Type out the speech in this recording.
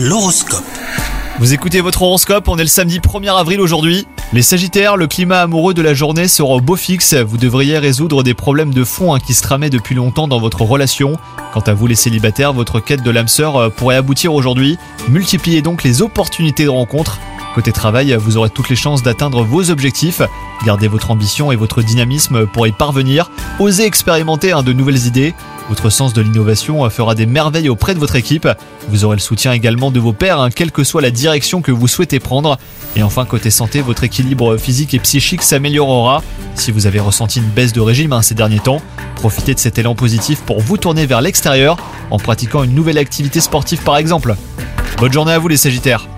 L'horoscope. Vous écoutez votre horoscope, on est le samedi 1er avril aujourd'hui. Les Sagittaires, le climat amoureux de la journée sera au beau fixe. Vous devriez résoudre des problèmes de fond hein, qui se tramaient depuis longtemps dans votre relation. Quant à vous les célibataires, votre quête de l'âme sœur euh, pourrait aboutir aujourd'hui. Multipliez donc les opportunités de rencontre. Côté travail, vous aurez toutes les chances d'atteindre vos objectifs. Gardez votre ambition et votre dynamisme pour y parvenir. Osez expérimenter hein, de nouvelles idées. Votre sens de l'innovation fera des merveilles auprès de votre équipe. Vous aurez le soutien également de vos pairs, hein, quelle que soit la direction que vous souhaitez prendre. Et enfin, côté santé, votre équilibre physique et psychique s'améliorera. Si vous avez ressenti une baisse de régime hein, ces derniers temps, profitez de cet élan positif pour vous tourner vers l'extérieur en pratiquant une nouvelle activité sportive par exemple. Bonne journée à vous les Sagittaires